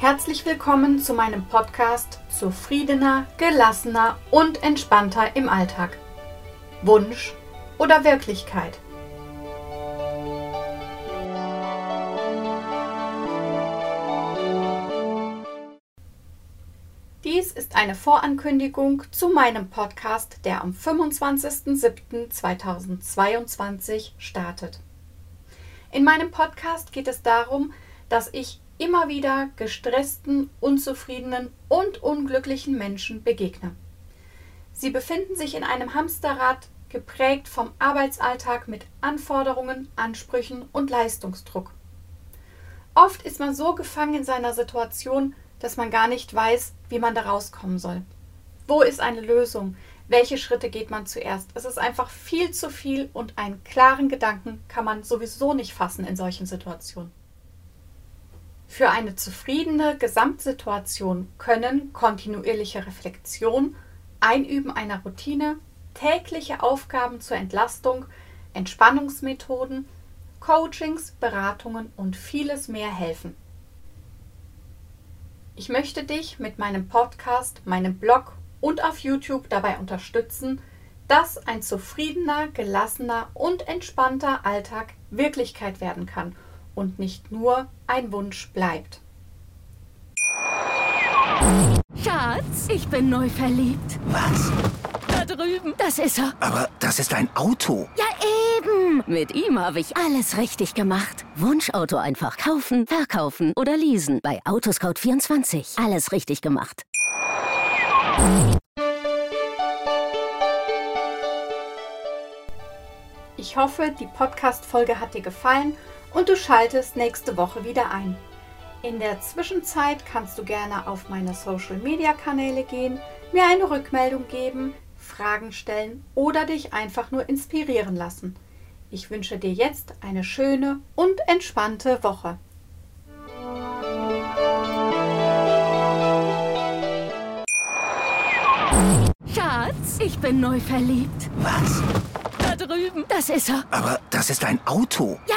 Herzlich willkommen zu meinem Podcast Zufriedener, gelassener und entspannter im Alltag. Wunsch oder Wirklichkeit? Dies ist eine Vorankündigung zu meinem Podcast, der am 25.07.2022 startet. In meinem Podcast geht es darum, dass ich immer wieder gestressten, unzufriedenen und unglücklichen Menschen begegne. Sie befinden sich in einem Hamsterrad, geprägt vom Arbeitsalltag mit Anforderungen, Ansprüchen und Leistungsdruck. Oft ist man so gefangen in seiner Situation, dass man gar nicht weiß, wie man da rauskommen soll. Wo ist eine Lösung? Welche Schritte geht man zuerst? Es ist einfach viel zu viel und einen klaren Gedanken kann man sowieso nicht fassen in solchen Situationen. Für eine zufriedene Gesamtsituation können kontinuierliche Reflexion, Einüben einer Routine, tägliche Aufgaben zur Entlastung, Entspannungsmethoden, Coachings, Beratungen und vieles mehr helfen. Ich möchte dich mit meinem Podcast, meinem Blog und auf YouTube dabei unterstützen, dass ein zufriedener, gelassener und entspannter Alltag Wirklichkeit werden kann – und nicht nur ein Wunsch bleibt. Schatz, ich bin neu verliebt. Was? Da drüben. Das ist er. Aber das ist ein Auto. Ja, eben. Mit ihm habe ich alles richtig gemacht. Wunschauto einfach kaufen, verkaufen oder leasen. Bei Autoscout24. Alles richtig gemacht. Ich hoffe, die Podcast-Folge hat dir gefallen und du schaltest nächste Woche wieder ein. In der Zwischenzeit kannst du gerne auf meine Social-Media-Kanäle gehen, mir eine Rückmeldung geben, Fragen stellen oder dich einfach nur inspirieren lassen. Ich wünsche dir jetzt eine schöne und entspannte Woche. Schatz, ich bin neu verliebt. Was? Da drüben. Das ist er. Aber das ist ein Auto. Ja,